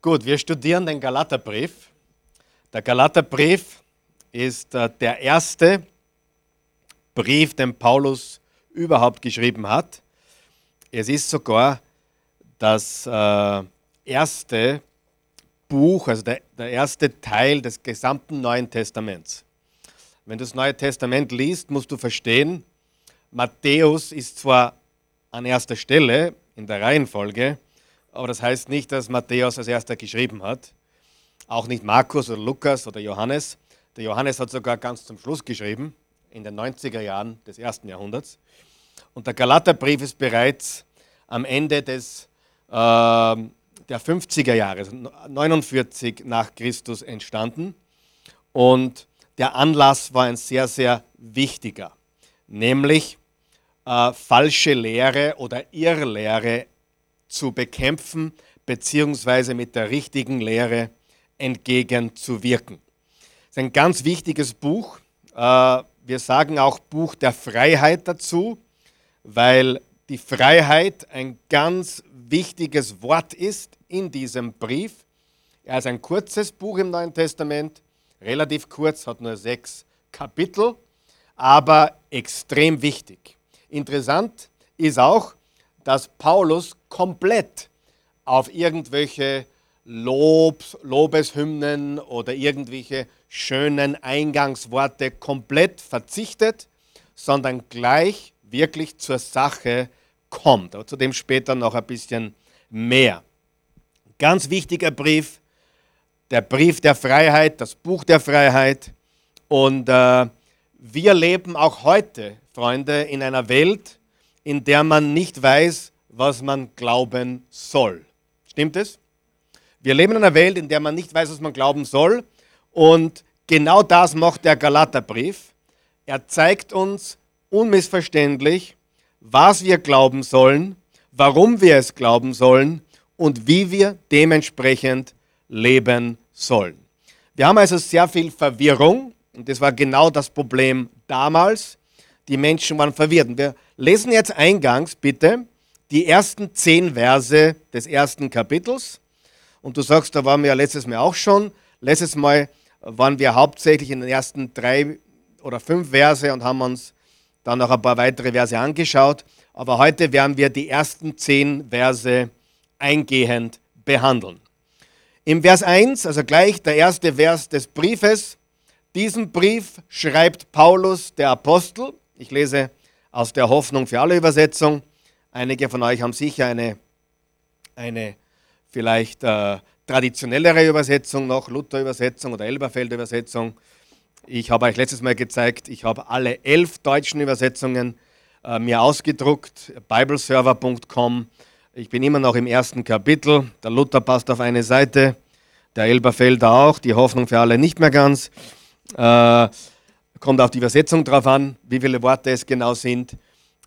Gut, wir studieren den Galaterbrief. Der Galaterbrief ist äh, der erste Brief, den Paulus überhaupt geschrieben hat. Es ist sogar das äh, erste Buch, also der, der erste Teil des gesamten Neuen Testaments. Wenn du das Neue Testament liest, musst du verstehen, Matthäus ist zwar an erster Stelle in der Reihenfolge, aber das heißt nicht, dass Matthäus als erster geschrieben hat. Auch nicht Markus oder Lukas oder Johannes. Der Johannes hat sogar ganz zum Schluss geschrieben, in den 90er Jahren des ersten Jahrhunderts. Und der Galaterbrief ist bereits am Ende des, äh, der 50er Jahre, also 49 nach Christus entstanden. Und der Anlass war ein sehr, sehr wichtiger, nämlich äh, falsche Lehre oder Irrlehre zu bekämpfen, beziehungsweise mit der richtigen Lehre entgegenzuwirken. Das ist ein ganz wichtiges Buch. Äh, wir sagen auch Buch der Freiheit dazu, weil die Freiheit ein ganz wichtiges Wort ist in diesem Brief. Er ist ein kurzes Buch im Neuen Testament, relativ kurz, hat nur sechs Kapitel, aber extrem wichtig. Interessant ist auch, dass Paulus komplett auf irgendwelche Lob, Lobeshymnen oder irgendwelche schönen Eingangsworte komplett verzichtet, sondern gleich wirklich zur Sache kommt. Aber zu dem später noch ein bisschen mehr. Ganz wichtiger Brief, der Brief der Freiheit, das Buch der Freiheit. Und äh, wir leben auch heute, Freunde, in einer Welt, in der man nicht weiß, was man glauben soll. Stimmt es? Wir leben in einer Welt, in der man nicht weiß, was man glauben soll. Und genau das macht der Galaterbrief. Er zeigt uns unmissverständlich, was wir glauben sollen, warum wir es glauben sollen und wie wir dementsprechend leben sollen. Wir haben also sehr viel Verwirrung und das war genau das Problem damals. Die Menschen waren verwirrt. Wir lesen jetzt eingangs bitte die ersten zehn Verse des ersten Kapitels. Und du sagst, da waren wir ja letztes Mal auch schon. Letztes Mal waren wir hauptsächlich in den ersten drei oder fünf Verse und haben uns dann noch ein paar weitere Verse angeschaut. Aber heute werden wir die ersten zehn Verse eingehend behandeln. Im Vers 1, also gleich der erste Vers des Briefes, diesen Brief schreibt Paulus, der Apostel. Ich lese aus der Hoffnung für alle Übersetzung. Einige von euch haben sicher eine, eine vielleicht äh, traditionellere Übersetzung noch, Luther-Übersetzung oder Elberfeld-Übersetzung. Ich habe euch letztes Mal gezeigt, ich habe alle elf deutschen Übersetzungen äh, mir ausgedruckt, bibleserver.com. Ich bin immer noch im ersten Kapitel. Der Luther passt auf eine Seite, der Elberfelder auch, die Hoffnung für alle nicht mehr ganz. Äh, kommt auf die Übersetzung drauf an, wie viele Worte es genau sind. Äh,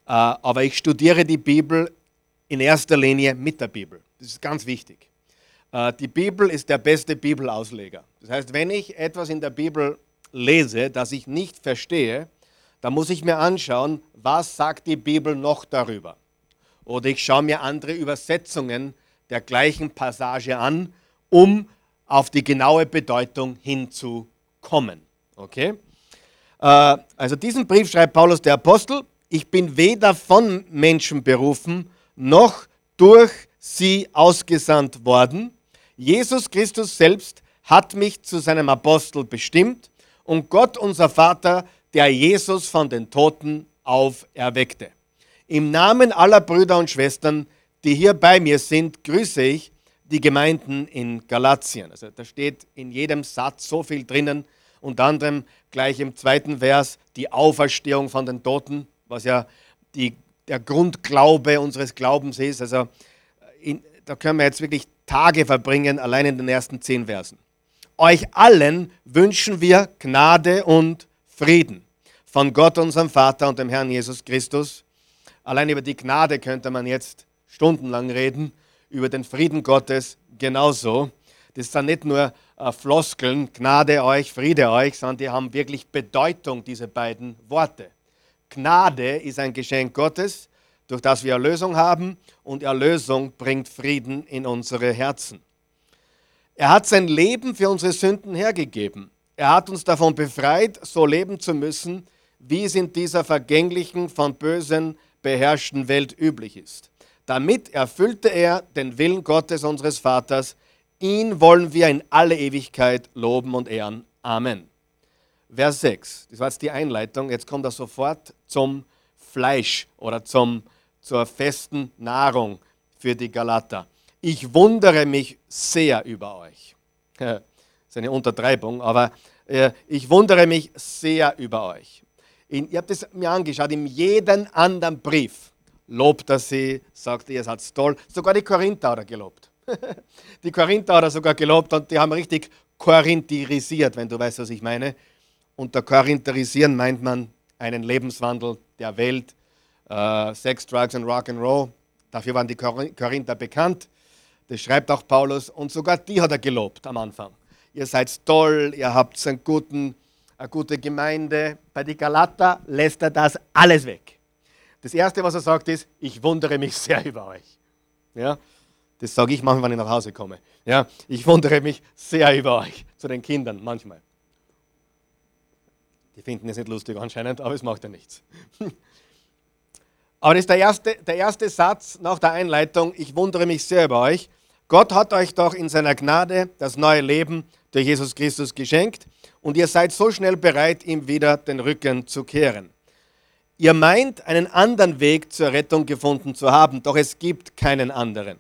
aber ich studiere die Bibel in erster Linie mit der Bibel. Das ist ganz wichtig. Äh, die Bibel ist der beste Bibelausleger. Das heißt, wenn ich etwas in der Bibel lese, das ich nicht verstehe, dann muss ich mir anschauen, was sagt die Bibel noch darüber. Oder ich schaue mir andere Übersetzungen der gleichen Passage an, um auf die genaue Bedeutung hinzukommen. Okay? Äh, also diesen Brief schreibt Paulus der Apostel ich bin weder von Menschen berufen, noch durch sie ausgesandt worden. Jesus Christus selbst hat mich zu seinem Apostel bestimmt und Gott unser Vater, der Jesus von den Toten auferweckte. Im Namen aller Brüder und Schwestern, die hier bei mir sind, grüße ich die Gemeinden in Galatien. Also da steht in jedem Satz so viel drinnen, unter anderem gleich im zweiten Vers die Auferstehung von den Toten was ja die, der Grundglaube unseres Glaubens ist. Also in, da können wir jetzt wirklich Tage verbringen, allein in den ersten zehn Versen. Euch allen wünschen wir Gnade und Frieden von Gott, unserem Vater und dem Herrn Jesus Christus. Allein über die Gnade könnte man jetzt stundenlang reden, über den Frieden Gottes genauso. Das sind nicht nur äh, Floskeln, Gnade euch, Friede euch, sondern die haben wirklich Bedeutung, diese beiden Worte. Gnade ist ein Geschenk Gottes, durch das wir Erlösung haben und Erlösung bringt Frieden in unsere Herzen. Er hat sein Leben für unsere Sünden hergegeben. Er hat uns davon befreit, so leben zu müssen, wie es in dieser vergänglichen, von Bösen beherrschten Welt üblich ist. Damit erfüllte er den Willen Gottes, unseres Vaters. Ihn wollen wir in alle Ewigkeit loben und ehren. Amen. Vers 6, das war jetzt die Einleitung. Jetzt kommt er sofort zum Fleisch oder zum, zur festen Nahrung für die Galater. Ich wundere mich sehr über euch. Das ist eine Untertreibung, aber äh, ich wundere mich sehr über euch. Ihr habt es mir angeschaut, in jedem anderen Brief lobt er sie, sagt ihr seid toll. Sogar die Korinther hat er gelobt. die Korinther hat er sogar gelobt und die haben richtig korintherisiert, wenn du weißt, was ich meine. Unter Korintherisieren meint man einen Lebenswandel der Welt, äh, Sex, Drugs und Rock'n'Roll. Dafür waren die Korinther bekannt. Das schreibt auch Paulus und sogar die hat er gelobt am Anfang. Ihr seid toll, ihr habt einen guten eine gute Gemeinde. Bei den Galater lässt er das alles weg. Das Erste, was er sagt, ist, ich wundere mich sehr über euch. Ja, das sage ich manchmal, wenn ich nach Hause komme. Ja, ich wundere mich sehr über euch. Zu den Kindern manchmal. Die finden es nicht lustig anscheinend, aber es macht ja nichts. Aber das ist der erste, der erste Satz nach der Einleitung. Ich wundere mich sehr über euch. Gott hat euch doch in seiner Gnade das neue Leben durch Jesus Christus geschenkt und ihr seid so schnell bereit, ihm wieder den Rücken zu kehren. Ihr meint, einen anderen Weg zur Rettung gefunden zu haben, doch es gibt keinen anderen.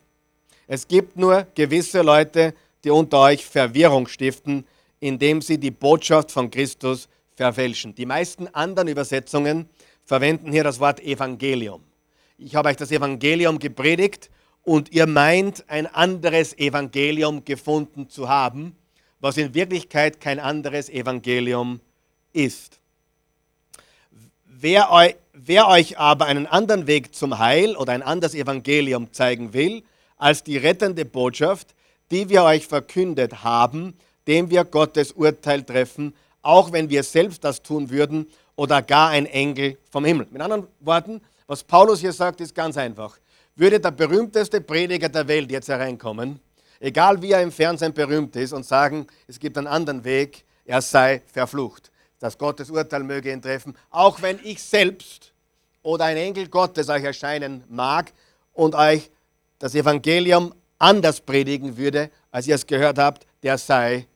Es gibt nur gewisse Leute, die unter euch Verwirrung stiften, indem sie die Botschaft von Christus verfälschen. Die meisten anderen Übersetzungen verwenden hier das Wort Evangelium. Ich habe euch das Evangelium gepredigt und ihr meint, ein anderes Evangelium gefunden zu haben was in Wirklichkeit kein anderes Evangelium ist. Wer euch, wer euch aber einen anderen Weg zum Heil oder ein anderes Evangelium zeigen will, als die rettende Botschaft, die wir euch verkündet haben, dem wir Gottes Urteil treffen, auch wenn wir selbst das tun würden oder gar ein Engel vom Himmel. Mit anderen Worten, was Paulus hier sagt, ist ganz einfach. Würde der berühmteste Prediger der Welt jetzt hereinkommen egal wie er im Fernsehen berühmt ist, und sagen, es gibt einen anderen Weg, er sei verflucht. Das Gottes Urteil möge ihn treffen, auch wenn ich selbst oder ein Engel Gottes euch erscheinen mag und euch das Evangelium anders predigen würde, als ihr es gehört habt, der sei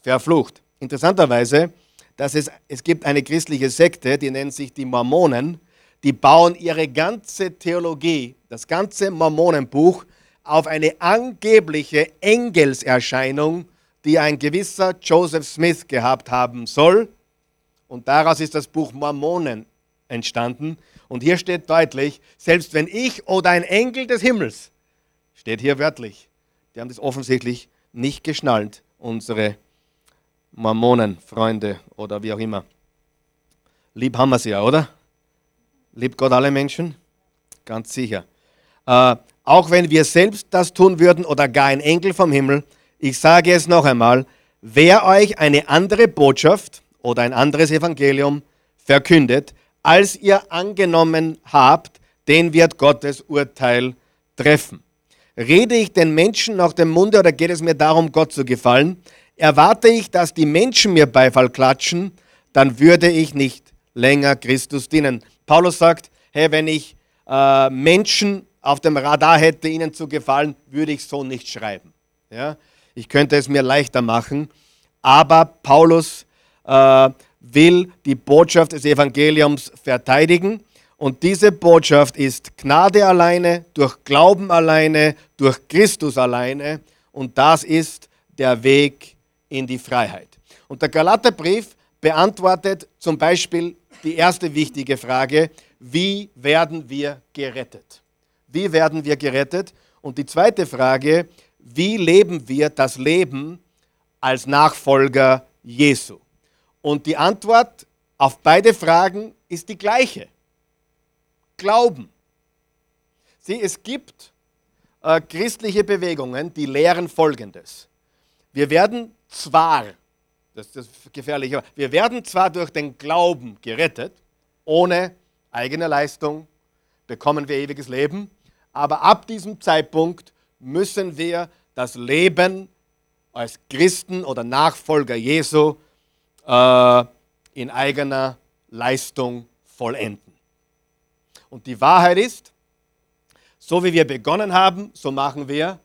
verflucht. Interessanterweise, dass es, es gibt eine christliche Sekte, die nennt sich die Mormonen, die bauen ihre ganze Theologie, das ganze Mormonenbuch auf eine angebliche Engelserscheinung, die ein gewisser Joseph Smith gehabt haben soll. Und daraus ist das Buch Mormonen entstanden. Und hier steht deutlich, selbst wenn ich oder ein Engel des Himmels, steht hier wörtlich, die haben das offensichtlich nicht geschnallt, unsere Mormonen-Freunde oder wie auch immer. Lieb haben wir sie ja, oder? Liebt Gott alle Menschen? Ganz sicher. Äh, auch wenn wir selbst das tun würden oder gar ein Enkel vom Himmel, ich sage es noch einmal, wer euch eine andere Botschaft oder ein anderes Evangelium verkündet, als ihr angenommen habt, den wird Gottes Urteil treffen. Rede ich den Menschen nach dem Munde oder geht es mir darum, Gott zu gefallen? Erwarte ich, dass die Menschen mir Beifall klatschen, dann würde ich nicht länger Christus dienen. Paulus sagt, hey, wenn ich äh, Menschen auf dem Radar hätte, ihnen zu gefallen, würde ich so nicht schreiben. Ja? Ich könnte es mir leichter machen, aber Paulus äh, will die Botschaft des Evangeliums verteidigen. Und diese Botschaft ist Gnade alleine, durch Glauben alleine, durch Christus alleine. Und das ist der Weg in die Freiheit. Und der Galaterbrief beantwortet zum Beispiel die erste wichtige Frage, wie werden wir gerettet? Wie werden wir gerettet? Und die zweite Frage, wie leben wir das Leben als Nachfolger Jesu? Und die Antwort auf beide Fragen ist die gleiche. Glauben. Sieh, es gibt äh, christliche Bewegungen, die lehren Folgendes. Wir werden zwar, das ist das Gefährliche, wir werden zwar durch den Glauben gerettet, ohne eigene Leistung bekommen wir ewiges Leben, aber ab diesem Zeitpunkt müssen wir das Leben als Christen oder Nachfolger Jesu äh, in eigener Leistung vollenden. Und die Wahrheit ist, so wie wir begonnen haben, so machen wir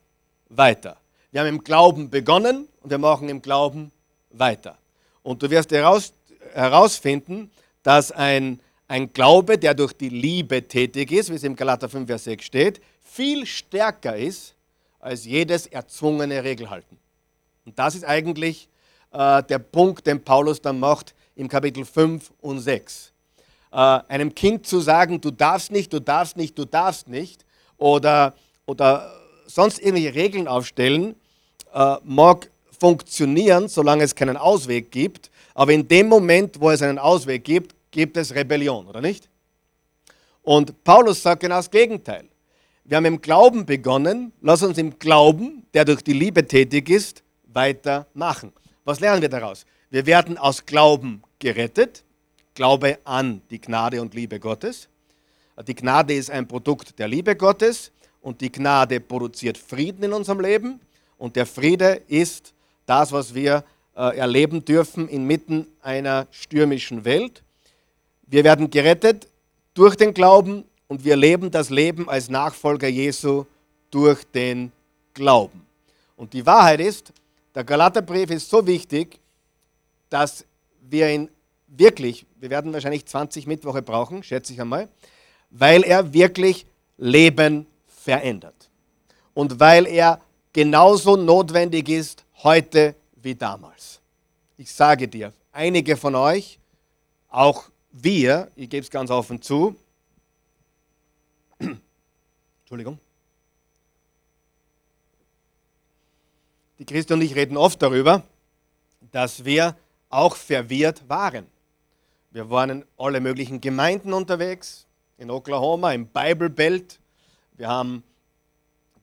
weiter. Wir haben im Glauben begonnen und wir machen im Glauben weiter. Und du wirst heraus, herausfinden, dass ein, ein Glaube, der durch die Liebe tätig ist, wie es im Galater 5, Vers 6 steht, viel stärker ist als jedes erzwungene Regelhalten. Und das ist eigentlich äh, der Punkt, den Paulus dann macht im Kapitel 5 und 6. Äh, einem Kind zu sagen, du darfst nicht, du darfst nicht, du darfst nicht, oder, oder sonst irgendwelche Regeln aufstellen, äh, mag funktionieren, solange es keinen Ausweg gibt, aber in dem Moment, wo es einen Ausweg gibt, gibt es Rebellion, oder nicht? Und Paulus sagt genau das Gegenteil. Wir haben im Glauben begonnen, lass uns im Glauben, der durch die Liebe tätig ist, weitermachen. Was lernen wir daraus? Wir werden aus Glauben gerettet, Glaube an die Gnade und Liebe Gottes. Die Gnade ist ein Produkt der Liebe Gottes und die Gnade produziert Frieden in unserem Leben und der Friede ist das, was wir äh, erleben dürfen inmitten einer stürmischen Welt. Wir werden gerettet durch den Glauben und wir leben das Leben als Nachfolger Jesu durch den Glauben. Und die Wahrheit ist, der Galaterbrief ist so wichtig, dass wir ihn wirklich, wir werden wahrscheinlich 20 Mittwoche brauchen, schätze ich einmal, weil er wirklich Leben verändert. Und weil er genauso notwendig ist heute wie damals. Ich sage dir, einige von euch, auch wir, ich gebe es ganz offen zu, Entschuldigung, die Christen und ich reden oft darüber, dass wir auch verwirrt waren. Wir waren in alle möglichen Gemeinden unterwegs, in Oklahoma, im Bible Belt. Wir haben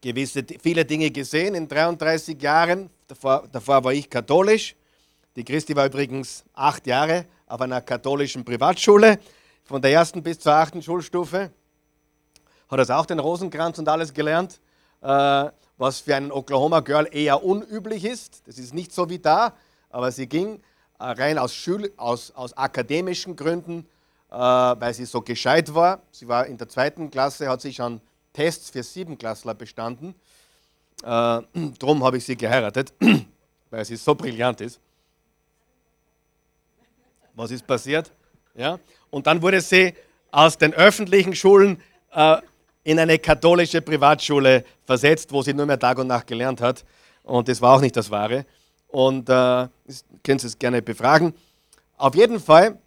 gewisse, viele Dinge gesehen in 33 Jahren. Davor, davor war ich katholisch. Die Christi war übrigens acht Jahre auf einer katholischen Privatschule, von der ersten bis zur achten Schulstufe. Hat das auch den Rosenkranz und alles gelernt, äh, was für einen Oklahoma Girl eher unüblich ist. Das ist nicht so wie da, aber sie ging rein aus, Schül aus, aus akademischen Gründen, äh, weil sie so gescheit war. Sie war in der zweiten Klasse, hat sie schon Tests für Siebenklassler bestanden. Äh, darum habe ich sie geheiratet, weil sie so brillant ist. Was ist passiert? Ja? Und dann wurde sie aus den öffentlichen Schulen äh, in eine katholische Privatschule versetzt, wo sie nur mehr Tag und Nacht gelernt hat. Und das war auch nicht das Wahre. Und äh, Sie es gerne befragen. Auf jeden Fall,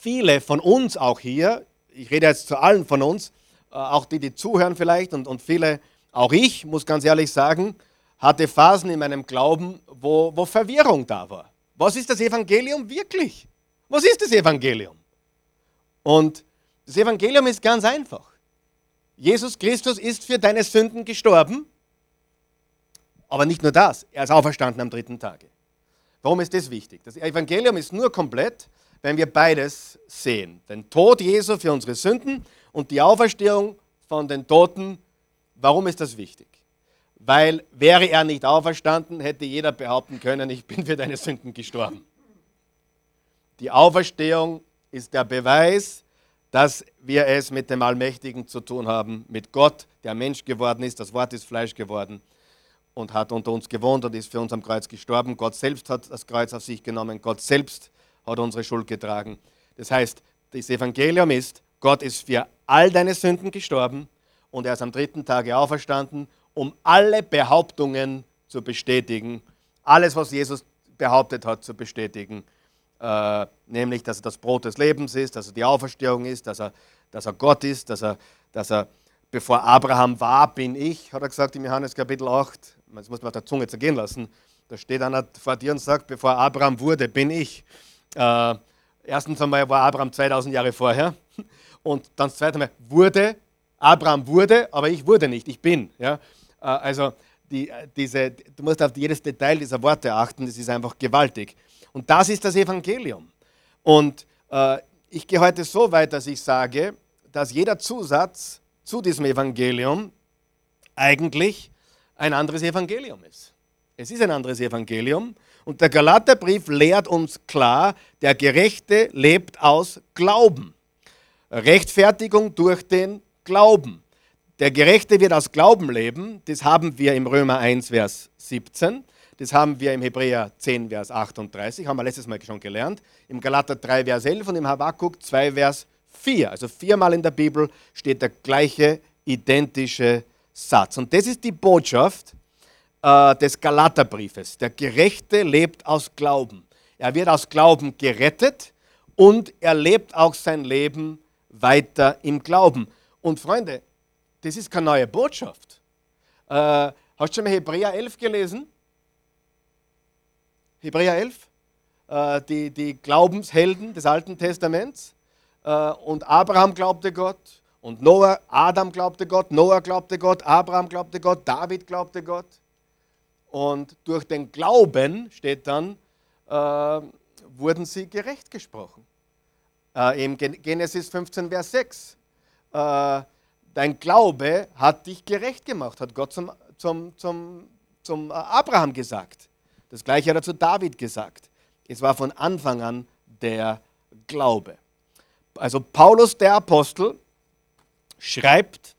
viele von uns auch hier, ich rede jetzt zu allen von uns, äh, auch die, die zuhören vielleicht und, und viele, auch ich, muss ganz ehrlich sagen, hatte Phasen in meinem Glauben, wo, wo Verwirrung da war. Was ist das Evangelium wirklich? Was ist das Evangelium? Und das Evangelium ist ganz einfach. Jesus Christus ist für deine Sünden gestorben, aber nicht nur das, er ist auferstanden am dritten Tage. Warum ist das wichtig? Das Evangelium ist nur komplett, wenn wir beides sehen. Den Tod Jesu für unsere Sünden und die Auferstehung von den Toten. Warum ist das wichtig? Weil wäre er nicht auferstanden, hätte jeder behaupten können, ich bin für deine Sünden gestorben. Die Auferstehung ist der Beweis, dass wir es mit dem Allmächtigen zu tun haben, mit Gott, der Mensch geworden ist, das Wort ist Fleisch geworden und hat unter uns gewohnt und ist für uns am Kreuz gestorben. Gott selbst hat das Kreuz auf sich genommen. Gott selbst hat unsere Schuld getragen. Das heißt, das Evangelium ist, Gott ist für all deine Sünden gestorben und er ist am dritten Tage auferstanden, um alle Behauptungen zu bestätigen. Alles, was Jesus behauptet hat, zu bestätigen. Äh, nämlich, dass er das Brot des Lebens ist, dass er die Auferstehung ist, dass er, dass er Gott ist, dass er, dass er, bevor Abraham war, bin ich, hat er gesagt im Johannes Kapitel 8. Das muss man auf der Zunge zergehen lassen. Da steht einer vor dir und sagt, bevor Abraham wurde, bin ich. Äh, erstens einmal war Abraham 2000 Jahre vorher. Und dann das zweite Mal, wurde, Abraham wurde, aber ich wurde nicht, ich bin. Ja? Äh, also die, diese, du musst auf jedes Detail dieser Worte achten, das ist einfach gewaltig. Und das ist das Evangelium. Und äh, ich gehe heute so weit, dass ich sage, dass jeder Zusatz zu diesem Evangelium eigentlich ein anderes Evangelium ist. Es ist ein anderes Evangelium. Und der Galaterbrief lehrt uns klar, der Gerechte lebt aus Glauben. Rechtfertigung durch den Glauben. Der Gerechte wird aus Glauben leben. Das haben wir im Römer 1, Vers 17. Das haben wir im Hebräer 10, Vers 38, haben wir letztes Mal schon gelernt. Im Galater 3, Vers 11 und im Habakkuk 2, Vers 4. Also viermal in der Bibel steht der gleiche, identische Satz. Und das ist die Botschaft äh, des Galaterbriefes. Der Gerechte lebt aus Glauben. Er wird aus Glauben gerettet und er lebt auch sein Leben weiter im Glauben. Und Freunde, das ist keine neue Botschaft. Äh, hast du schon mal Hebräer 11 gelesen? Hebräer 11? Äh, die, die Glaubenshelden des Alten Testaments. Äh, und Abraham glaubte Gott. Und Noah, Adam glaubte Gott, Noah glaubte Gott, Abraham glaubte Gott, David glaubte Gott. Und durch den Glauben, steht dann, äh, wurden sie gerecht gesprochen. Äh, Im Genesis 15, Vers 6. Äh, dein Glaube hat dich gerecht gemacht, hat Gott zum, zum, zum, zum Abraham gesagt. Das gleiche hat er zu David gesagt. Es war von Anfang an der Glaube. Also Paulus der Apostel schreibt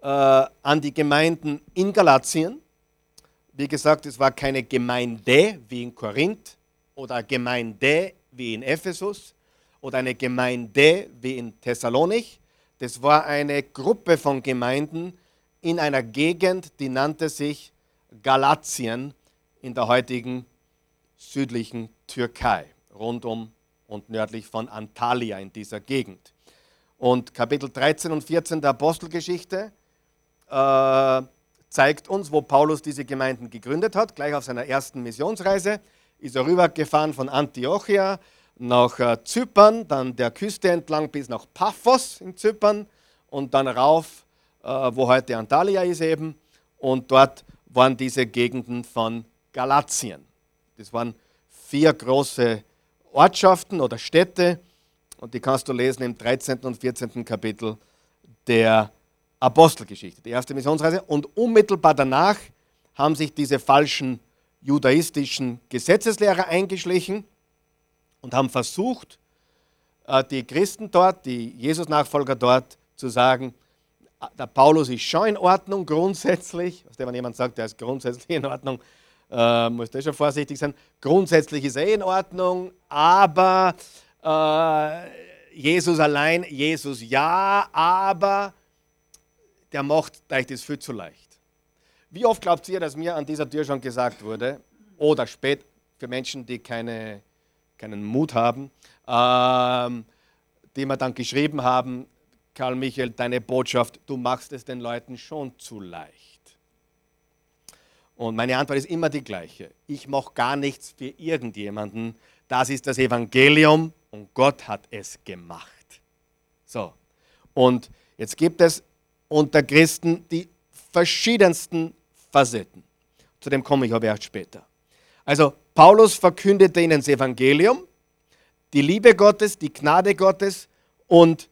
äh, an die Gemeinden in Galatien. Wie gesagt, es war keine Gemeinde wie in Korinth oder Gemeinde wie in Ephesus oder eine Gemeinde wie in Thessalonich, das war eine Gruppe von Gemeinden in einer Gegend, die nannte sich Galatien in der heutigen südlichen Türkei, rund um und nördlich von Antalya in dieser Gegend. Und Kapitel 13 und 14 der Apostelgeschichte äh, zeigt uns, wo Paulus diese Gemeinden gegründet hat. Gleich auf seiner ersten Missionsreise ist er rübergefahren von Antiochia nach äh, Zypern, dann der Küste entlang bis nach Paphos in Zypern und dann rauf, äh, wo heute Antalya ist eben. Und dort waren diese Gegenden von Galatien. Das waren vier große Ortschaften oder Städte und die kannst du lesen im 13. und 14. Kapitel der Apostelgeschichte, die erste Missionsreise. Und unmittelbar danach haben sich diese falschen judaistischen Gesetzeslehrer eingeschlichen und haben versucht, äh, die Christen dort, die Jesus-Nachfolger dort, zu sagen, ah, der Paulus ist schon in Ordnung grundsätzlich. Wenn jemand sagt, er ist grundsätzlich in Ordnung, äh, muss der schon vorsichtig sein. Grundsätzlich ist er eh in Ordnung, aber äh, Jesus allein, Jesus ja, aber der macht euch das viel zu leicht. Wie oft glaubt ihr, dass mir an dieser Tür schon gesagt wurde, oder spät für Menschen, die keine keinen Mut haben, ähm, die mir dann geschrieben haben, Karl Michael, deine Botschaft, du machst es den Leuten schon zu leicht. Und meine Antwort ist immer die gleiche. Ich mache gar nichts für irgendjemanden. Das ist das Evangelium und Gott hat es gemacht. So. Und jetzt gibt es unter Christen die verschiedensten Facetten. Zu dem komme ich aber erst später. Also Paulus verkündete ihnen das Evangelium, die Liebe Gottes, die Gnade Gottes und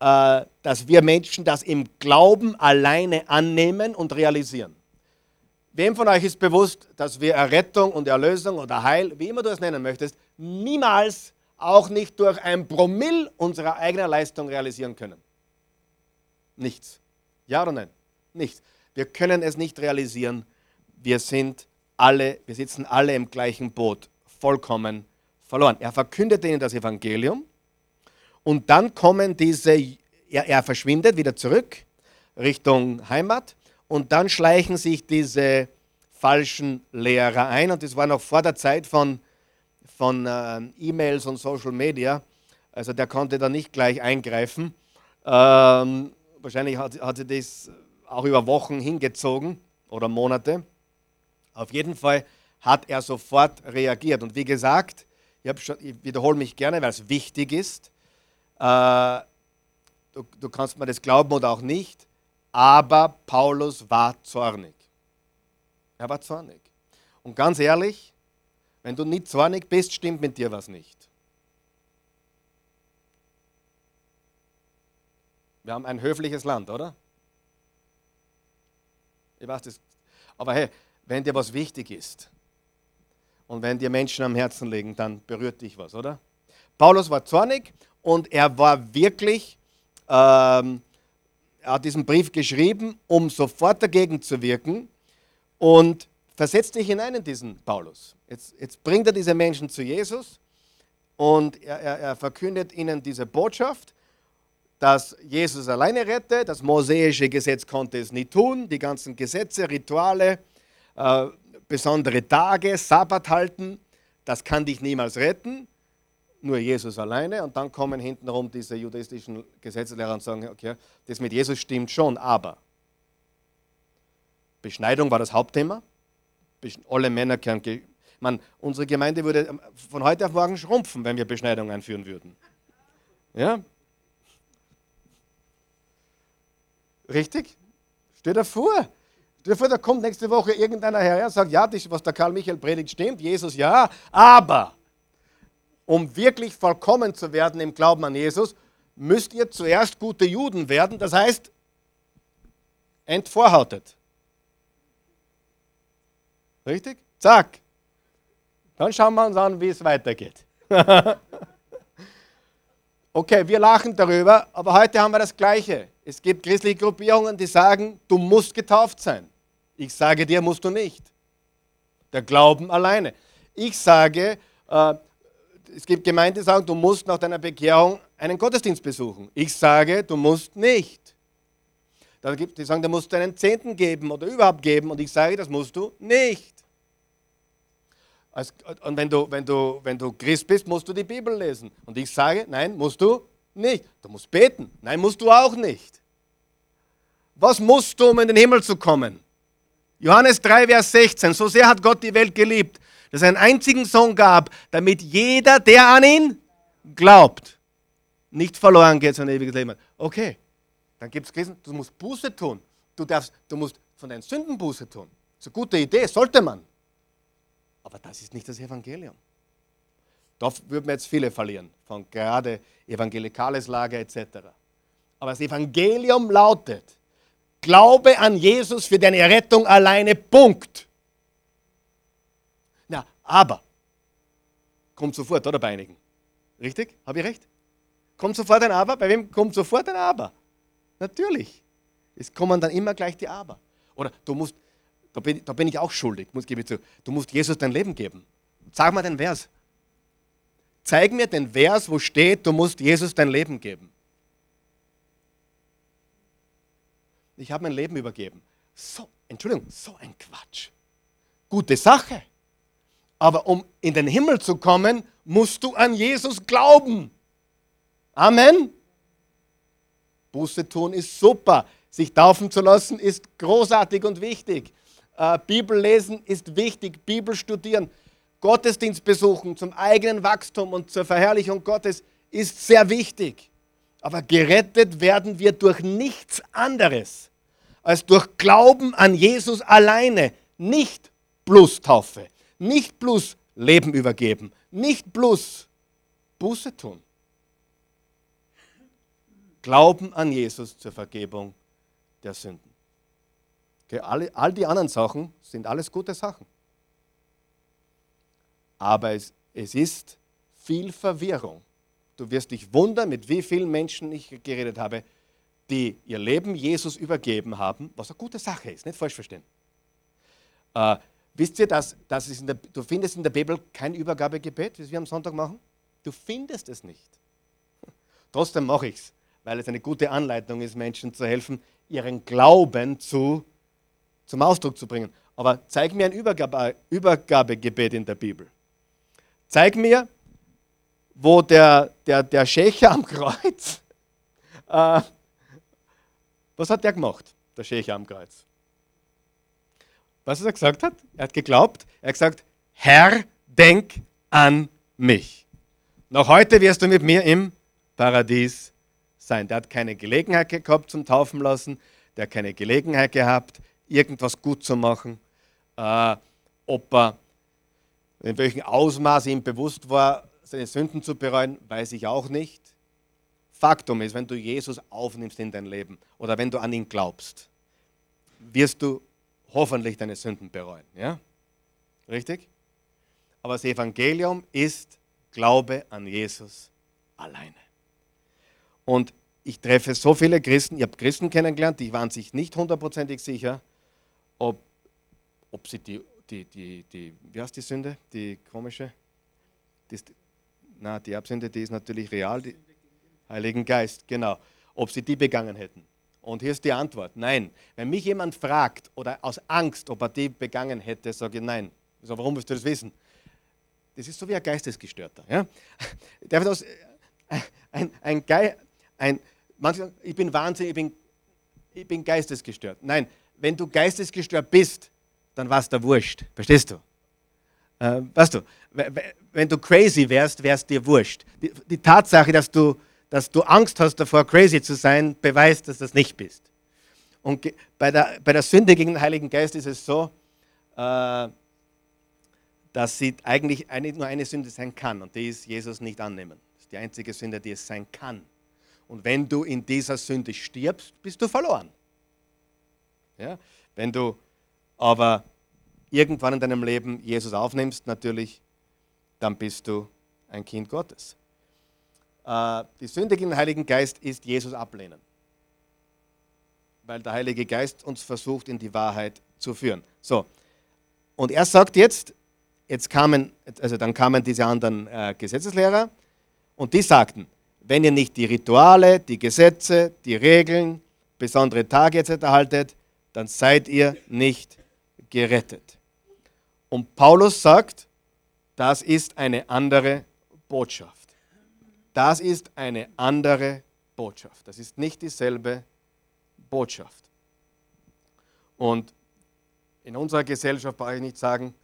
äh, dass wir Menschen das im Glauben alleine annehmen und realisieren. Wem von euch ist bewusst, dass wir Errettung und Erlösung oder Heil, wie immer du es nennen möchtest, niemals, auch nicht durch ein Promille unserer eigenen Leistung realisieren können? Nichts. Ja oder nein? Nichts. Wir können es nicht realisieren. Wir sind alle, wir sitzen alle im gleichen Boot, vollkommen verloren. Er verkündet ihnen das Evangelium und dann kommen diese, er, er verschwindet wieder zurück Richtung Heimat und dann schleichen sich diese falschen Lehrer ein und das war noch vor der Zeit von, von äh, E-Mails und Social Media, also der konnte da nicht gleich eingreifen. Ähm, wahrscheinlich hat, hat sich das auch über Wochen hingezogen oder Monate. Auf jeden Fall hat er sofort reagiert. Und wie gesagt, ich, ich wiederhole mich gerne, weil es wichtig ist. Äh, du, du kannst mir das glauben oder auch nicht, aber Paulus war zornig. Er war zornig. Und ganz ehrlich, wenn du nicht zornig bist, stimmt mit dir was nicht. Wir haben ein höfliches Land, oder? Ich weiß das. Aber hey, wenn dir was wichtig ist und wenn dir Menschen am Herzen liegen, dann berührt dich was, oder? Paulus war zornig und er war wirklich, ähm, er hat diesen Brief geschrieben, um sofort dagegen zu wirken und versetzt dich hinein in diesen Paulus. Jetzt, jetzt bringt er diese Menschen zu Jesus und er, er, er verkündet ihnen diese Botschaft, dass Jesus alleine rette. Das mosaische Gesetz konnte es nie tun. Die ganzen Gesetze, Rituale, äh, besondere Tage, Sabbat halten, das kann dich niemals retten. Nur Jesus alleine. Und dann kommen hintenrum diese judaistischen Gesetzeslehrer und sagen, okay, das mit Jesus stimmt schon, aber Beschneidung war das Hauptthema. Alle Männer können. Man, unsere Gemeinde würde von heute auf morgen schrumpfen, wenn wir Beschneidung einführen würden. Ja? Richtig? Stell dir vor. Stell dir vor, da kommt nächste Woche irgendeiner her und sagt, ja, das, was der Karl Michael predigt, stimmt, Jesus ja, aber um wirklich vollkommen zu werden im Glauben an Jesus, müsst ihr zuerst gute Juden werden, das heißt, entvorhautet. Richtig? Zack. Dann schauen wir uns an, wie es weitergeht. okay, wir lachen darüber, aber heute haben wir das Gleiche. Es gibt christliche Gruppierungen, die sagen, du musst getauft sein. Ich sage dir, musst du nicht. Der Glauben alleine. Ich sage, äh, es gibt Gemeinden, die sagen, du musst nach deiner Bekehrung einen Gottesdienst besuchen. Ich sage, du musst nicht. Da gibt die sagen, du musst deinen Zehnten geben oder überhaupt geben. Und ich sage, das musst du nicht. Und wenn du, wenn, du, wenn du Christ bist, musst du die Bibel lesen. Und ich sage, nein, musst du nicht. Du musst beten. Nein, musst du auch nicht. Was musst du, um in den Himmel zu kommen? Johannes 3, Vers 16. So sehr hat Gott die Welt geliebt, dass er einen einzigen Sohn gab, damit jeder, der an ihn glaubt, nicht verloren geht, sondern ewiges Leben hat. Okay, dann gibt es Christen, du musst Buße tun. Du, darfst, du musst von deinen Sünden Buße tun. Das ist eine gute Idee, sollte man. Aber das ist nicht das Evangelium. Da würden wir jetzt viele verlieren, von gerade evangelikales Lager etc. Aber das Evangelium lautet, Glaube an Jesus für deine Rettung alleine, Punkt. Na, aber, kommt sofort, oder bei einigen? Richtig? Habe ich recht? Kommt sofort ein Aber? Bei wem kommt sofort ein Aber? Natürlich. Es kommen dann immer gleich die Aber. Oder du musst, da bin, da bin ich auch schuldig, muss ich zu. Du musst Jesus dein Leben geben. Sag mal den Vers. Zeig mir den Vers, wo steht, du musst Jesus dein Leben geben. Ich habe mein Leben übergeben. So, Entschuldigung, so ein Quatsch. Gute Sache. Aber um in den Himmel zu kommen, musst du an Jesus glauben. Amen. Buße tun ist super. Sich taufen zu lassen ist großartig und wichtig. Äh, Bibel lesen ist wichtig, Bibel studieren, Gottesdienst besuchen zum eigenen Wachstum und zur Verherrlichung Gottes ist sehr wichtig. Aber gerettet werden wir durch nichts anderes als durch Glauben an Jesus alleine. Nicht plus Taufe, nicht plus Leben übergeben, nicht plus Buße tun. Glauben an Jesus zur Vergebung der Sünden. Okay, alle, all die anderen Sachen sind alles gute Sachen. Aber es, es ist viel Verwirrung. Du wirst dich wundern, mit wie vielen Menschen ich geredet habe, die ihr Leben Jesus übergeben haben, was eine gute Sache ist, nicht falsch verstehen. Äh, wisst ihr, dass, dass der, du findest in der Bibel kein Übergabegebet, wie wir am Sonntag machen? Du findest es nicht. Trotzdem mache ich es, weil es eine gute Anleitung ist, Menschen zu helfen, ihren Glauben zu zum Ausdruck zu bringen. Aber zeig mir ein Übergabe, Übergabegebet in der Bibel. Zeig mir, wo der, der, der Schächer am Kreuz, äh, was hat der gemacht, der Schächer am Kreuz? Was er gesagt hat? Er hat geglaubt, er hat gesagt, Herr, denk an mich. Noch heute wirst du mit mir im Paradies sein. Der hat keine Gelegenheit gehabt zum Taufen lassen, der hat keine Gelegenheit gehabt, irgendwas gut zu machen. Äh, ob er in welchem Ausmaß ihm bewusst war, seine Sünden zu bereuen, weiß ich auch nicht. Faktum ist, wenn du Jesus aufnimmst in dein Leben oder wenn du an ihn glaubst, wirst du hoffentlich deine Sünden bereuen. Ja? Richtig? Aber das Evangelium ist Glaube an Jesus alleine. Und ich treffe so viele Christen, ich habe Christen kennengelernt, die waren sich nicht hundertprozentig sicher, ob, ob sie die, die, die, die, wie heißt die Sünde, die komische, die, na, die Absünde, die ist natürlich real, die Heiligen Geist, genau, ob sie die begangen hätten. Und hier ist die Antwort, nein. Wenn mich jemand fragt oder aus Angst, ob er die begangen hätte, sage ich nein. So, warum willst du das wissen? Das ist so wie ein Geistesgestörter. Ja? Der wird aus, ein, ein, ein, manche sagen, ich bin wahnsinnig, ich bin, ich bin geistesgestört. Nein, wenn du geistesgestört bist, dann war es da wurscht. Verstehst du? Äh, weißt du, wenn du crazy wärst, wäre es dir wurscht. Die, die, Tatsache, dass du, dass du Angst hast davor, crazy zu sein, beweist, dass du das nicht bist. Und bei der, bei der Sünde gegen den Heiligen Geist ist es so, äh, dass sie eigentlich nur eine Sünde sein kann und die ist Jesus nicht annehmen. Das ist die einzige Sünde, die es sein kann. Und wenn du in dieser Sünde stirbst, bist du verloren. Ja? Wenn du aber irgendwann in deinem Leben Jesus aufnimmst, natürlich, dann bist du ein Kind Gottes. Äh, die Sünde gegen den Heiligen Geist ist Jesus ablehnen, weil der Heilige Geist uns versucht, in die Wahrheit zu führen. So, und er sagt jetzt, jetzt kamen, also dann kamen diese anderen äh, Gesetzeslehrer und die sagten, wenn ihr nicht die Rituale, die Gesetze, die Regeln, besondere Tage etc. haltet, dann seid ihr nicht gerettet. Und Paulus sagt, das ist eine andere Botschaft. Das ist eine andere Botschaft. Das ist nicht dieselbe Botschaft. Und in unserer Gesellschaft brauche ich nicht sagen,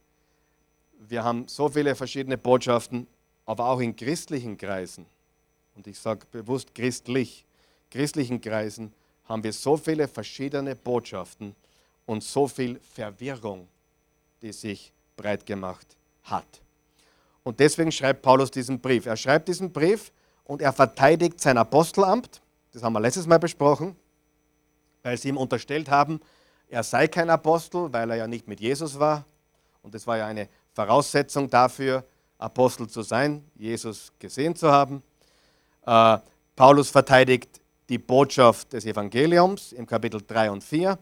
wir haben so viele verschiedene Botschaften, aber auch in christlichen Kreisen, und ich sage bewusst christlich, christlichen Kreisen haben wir so viele verschiedene Botschaften und so viel Verwirrung, die sich breit gemacht hat. Und deswegen schreibt Paulus diesen Brief. Er schreibt diesen Brief und er verteidigt sein Apostelamt. Das haben wir letztes Mal besprochen, weil sie ihm unterstellt haben, er sei kein Apostel, weil er ja nicht mit Jesus war. Und das war ja eine Voraussetzung dafür, Apostel zu sein, Jesus gesehen zu haben. Äh, Paulus verteidigt die Botschaft des Evangeliums im Kapitel 3 und 4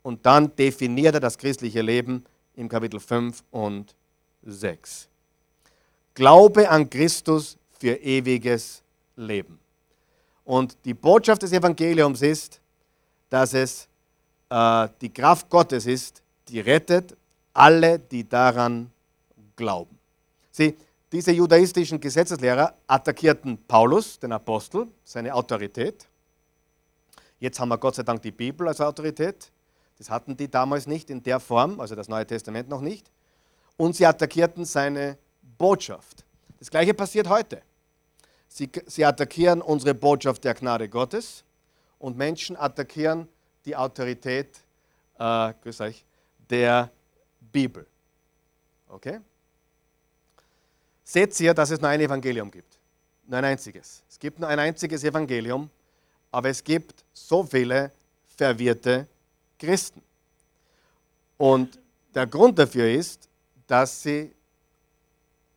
und dann definiert er das christliche Leben im Kapitel 5 und 6. Glaube an Christus für ewiges Leben. Und die Botschaft des Evangeliums ist, dass es äh, die Kraft Gottes ist, die rettet alle, die daran glauben. Sie, diese judaistischen Gesetzeslehrer attackierten Paulus, den Apostel, seine Autorität. Jetzt haben wir Gott sei Dank die Bibel als Autorität. Das hatten die damals nicht in der Form, also das Neue Testament noch nicht. Und sie attackierten seine Botschaft. Das gleiche passiert heute. Sie, sie attackieren unsere Botschaft der Gnade Gottes und Menschen attackieren die Autorität äh, grüß euch, der Bibel. Okay? Seht ihr, dass es nur ein Evangelium gibt. Nur ein einziges. Es gibt nur ein einziges Evangelium, aber es gibt so viele verwirrte Christen. Und der Grund dafür ist, dass sie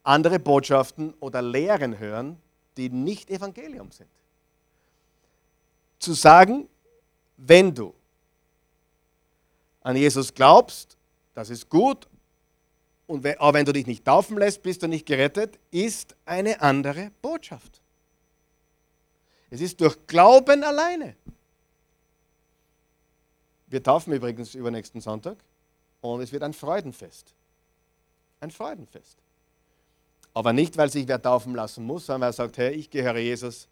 andere Botschaften oder Lehren hören, die nicht Evangelium sind. Zu sagen, wenn du an Jesus glaubst, das ist gut, und wenn, aber wenn du dich nicht taufen lässt, bist du nicht gerettet, ist eine andere Botschaft. Es ist durch Glauben alleine. Wir taufen übrigens übernächsten Sonntag und es wird ein Freudenfest. Ein Freudenfest. Aber nicht, weil sich wer taufen lassen muss, sondern weil er sagt, hey, ich gehöre Jesus.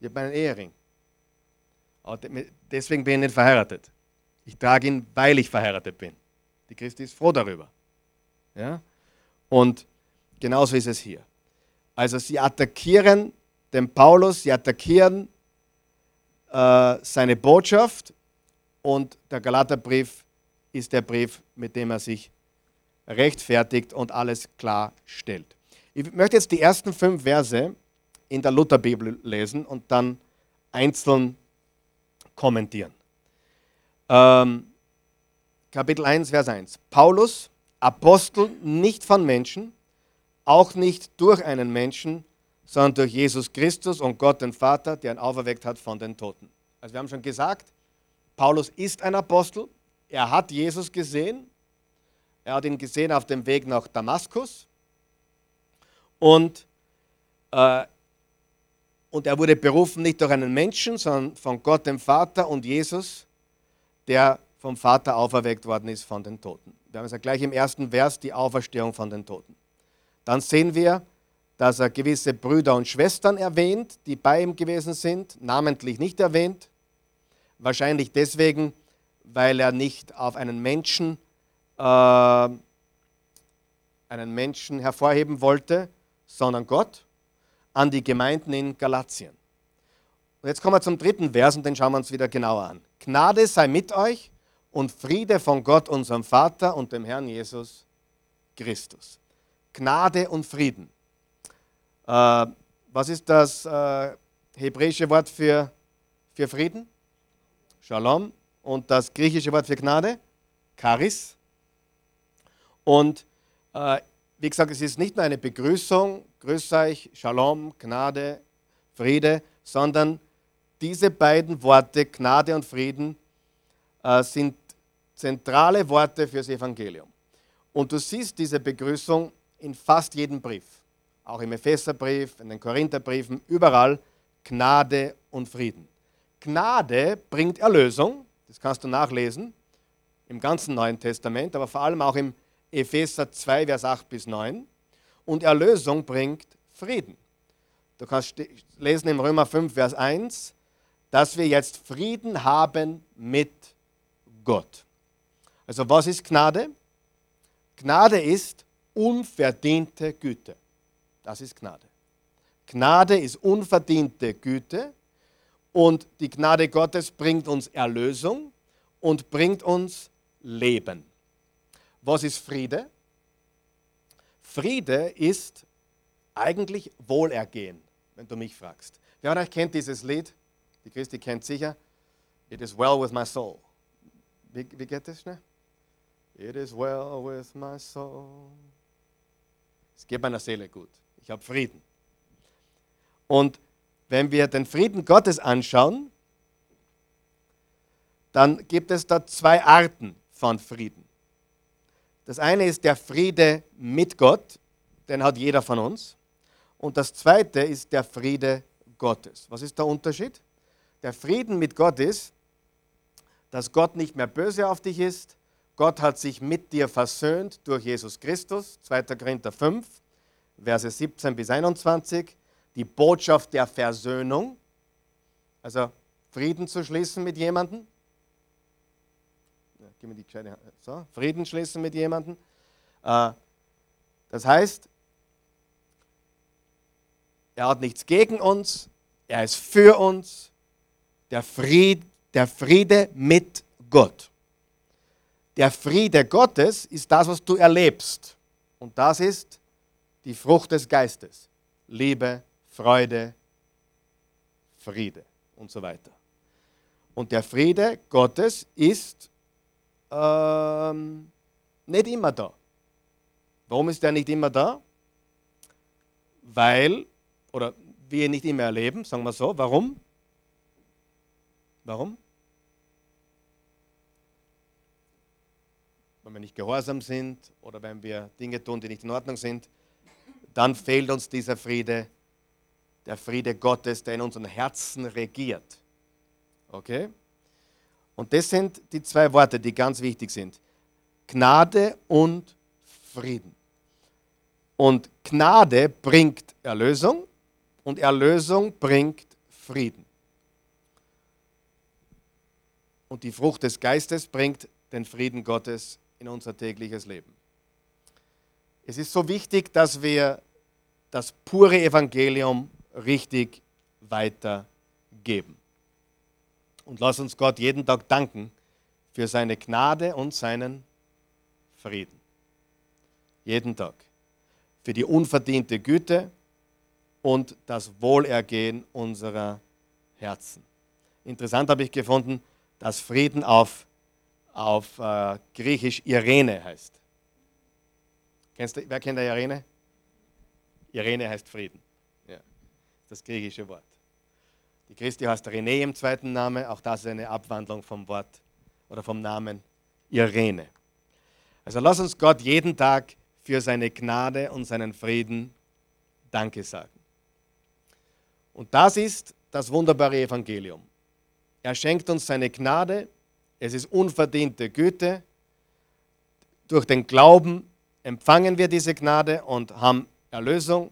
Ich habe meinen Ehering. Aber deswegen bin ich nicht verheiratet. Ich trage ihn, weil ich verheiratet bin. Die Christi ist froh darüber. Ja? Und genauso ist es hier. Also sie attackieren den Paulus, sie attackieren äh, seine Botschaft und der Galaterbrief ist der Brief, mit dem er sich rechtfertigt und alles klarstellt. Ich möchte jetzt die ersten fünf Verse in der Lutherbibel lesen und dann einzeln kommentieren. Ähm, Kapitel 1, Vers 1. Paulus, Apostel nicht von Menschen, auch nicht durch einen Menschen, sondern durch Jesus Christus und Gott den Vater, der ihn auferweckt hat von den Toten. Also wir haben schon gesagt, Paulus ist ein Apostel, er hat Jesus gesehen, er hat ihn gesehen auf dem Weg nach Damaskus und, äh, und er wurde berufen nicht durch einen Menschen, sondern von Gott dem Vater und Jesus, der vom Vater auferweckt worden ist von den Toten. Wir haben es ja gleich im ersten Vers die Auferstehung von den Toten. Dann sehen wir, dass er gewisse Brüder und Schwestern erwähnt, die bei ihm gewesen sind, namentlich nicht erwähnt. Wahrscheinlich deswegen, weil er nicht auf einen Menschen, äh, einen Menschen hervorheben wollte, sondern Gott an die Gemeinden in Galatien. Und jetzt kommen wir zum dritten Vers und den schauen wir uns wieder genauer an. Gnade sei mit euch und Friede von Gott, unserem Vater und dem Herrn Jesus Christus. Gnade und Frieden. Äh, was ist das äh, hebräische Wort für, für Frieden? Shalom. Und das griechische Wort für Gnade? Charis. Und äh, wie gesagt, es ist nicht nur eine Begrüßung, grüß euch, Shalom, Gnade, Friede, sondern diese beiden Worte, Gnade und Frieden, äh, sind zentrale Worte fürs Evangelium. Und du siehst diese Begrüßung in fast jedem Brief, auch im Epheserbrief, in den Korintherbriefen, überall Gnade und Frieden. Gnade bringt Erlösung, das kannst du nachlesen im ganzen Neuen Testament, aber vor allem auch im Epheser 2, Vers 8 bis 9. Und Erlösung bringt Frieden. Du kannst lesen im Römer 5, Vers 1, dass wir jetzt Frieden haben mit Gott. Also was ist Gnade? Gnade ist unverdiente Güte. Das ist Gnade. Gnade ist unverdiente Güte und die Gnade Gottes bringt uns Erlösung und bringt uns Leben. Was ist Friede? Friede ist eigentlich Wohlergehen, wenn du mich fragst. Wer von euch kennt dieses Lied? Die Christi kennt sicher. It is well with my soul. Wie, wie geht das schnell? It is well with my soul. Es geht meiner Seele gut. Ich habe Frieden. Und wenn wir den Frieden Gottes anschauen, dann gibt es da zwei Arten von Frieden. Das eine ist der Friede mit Gott, den hat jeder von uns. Und das zweite ist der Friede Gottes. Was ist der Unterschied? Der Frieden mit Gott ist, dass Gott nicht mehr böse auf dich ist, Gott hat sich mit dir versöhnt durch Jesus Christus, 2. Korinther 5, Verse 17 bis 21, die Botschaft der Versöhnung, also Frieden zu schließen mit jemandem. Ja, gib mir die gescheite So, Frieden schließen mit jemandem. Äh, das heißt, er hat nichts gegen uns, er ist für uns, der Fried, der Friede mit Gott. Der Friede Gottes ist das, was du erlebst. Und das ist die Frucht des Geistes. Liebe, Freude, Friede und so weiter. Und der Friede Gottes ist ähm, nicht immer da. Warum ist er nicht immer da? Weil, oder wir ihn nicht immer erleben, sagen wir so. Warum? Warum? wenn wir nicht gehorsam sind oder wenn wir Dinge tun, die nicht in Ordnung sind, dann fehlt uns dieser Friede, der Friede Gottes, der in unseren Herzen regiert. Okay? Und das sind die zwei Worte, die ganz wichtig sind. Gnade und Frieden. Und Gnade bringt Erlösung und Erlösung bringt Frieden. Und die Frucht des Geistes bringt den Frieden Gottes in unser tägliches Leben. Es ist so wichtig, dass wir das pure Evangelium richtig weitergeben. Und lass uns Gott jeden Tag danken für seine Gnade und seinen Frieden. Jeden Tag. Für die unverdiente Güte und das Wohlergehen unserer Herzen. Interessant habe ich gefunden, dass Frieden auf auf äh, Griechisch Irene heißt. Kennst du, wer kennt der Irene? Irene heißt Frieden. Ja, das griechische Wort. Die Christi heißt René im zweiten Namen, auch das ist eine Abwandlung vom Wort oder vom Namen Irene. Also lass uns Gott jeden Tag für seine Gnade und seinen Frieden Danke sagen. Und das ist das wunderbare Evangelium. Er schenkt uns seine Gnade, es ist unverdiente Güte. Durch den Glauben empfangen wir diese Gnade und haben Erlösung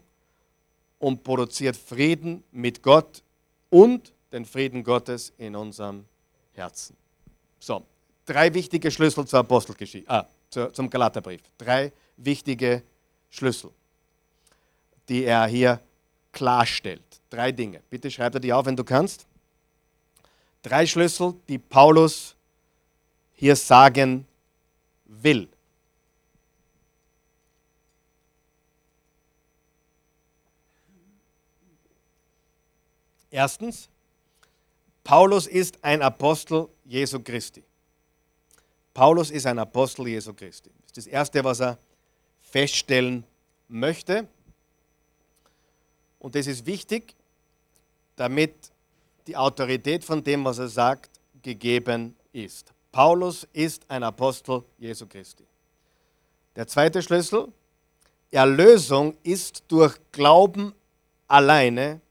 und produziert Frieden mit Gott und den Frieden Gottes in unserem Herzen. So, drei wichtige Schlüssel zur Apostelgeschichte, ah, zum Galaterbrief. Drei wichtige Schlüssel, die er hier klarstellt. Drei Dinge. Bitte schreib dir die auf, wenn du kannst. Drei Schlüssel, die Paulus hier sagen will. Erstens, Paulus ist ein Apostel Jesu Christi. Paulus ist ein Apostel Jesu Christi. Das ist das Erste, was er feststellen möchte. Und das ist wichtig, damit die Autorität von dem, was er sagt, gegeben ist. Paulus ist ein Apostel Jesu Christi. Der zweite Schlüssel, Erlösung ist durch Glauben alleine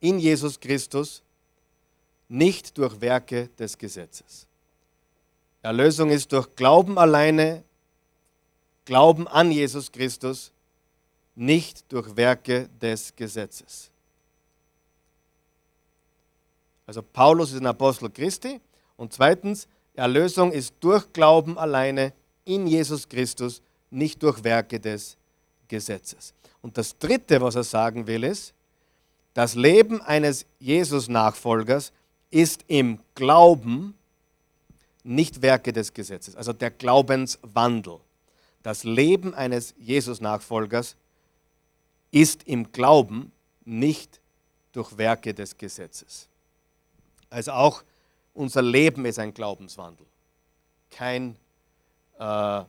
in Jesus Christus, nicht durch Werke des Gesetzes. Erlösung ist durch Glauben alleine, Glauben an Jesus Christus, nicht durch Werke des Gesetzes. Also Paulus ist ein Apostel Christi und zweitens, Erlösung ist durch Glauben alleine in Jesus Christus, nicht durch Werke des Gesetzes. Und das Dritte, was er sagen will, ist, das Leben eines Jesus-Nachfolgers ist im Glauben nicht Werke des Gesetzes, also der Glaubenswandel. Das Leben eines Jesus-Nachfolgers ist im Glauben nicht durch Werke des Gesetzes. Also auch unser Leben ist ein Glaubenswandel, kein, äh,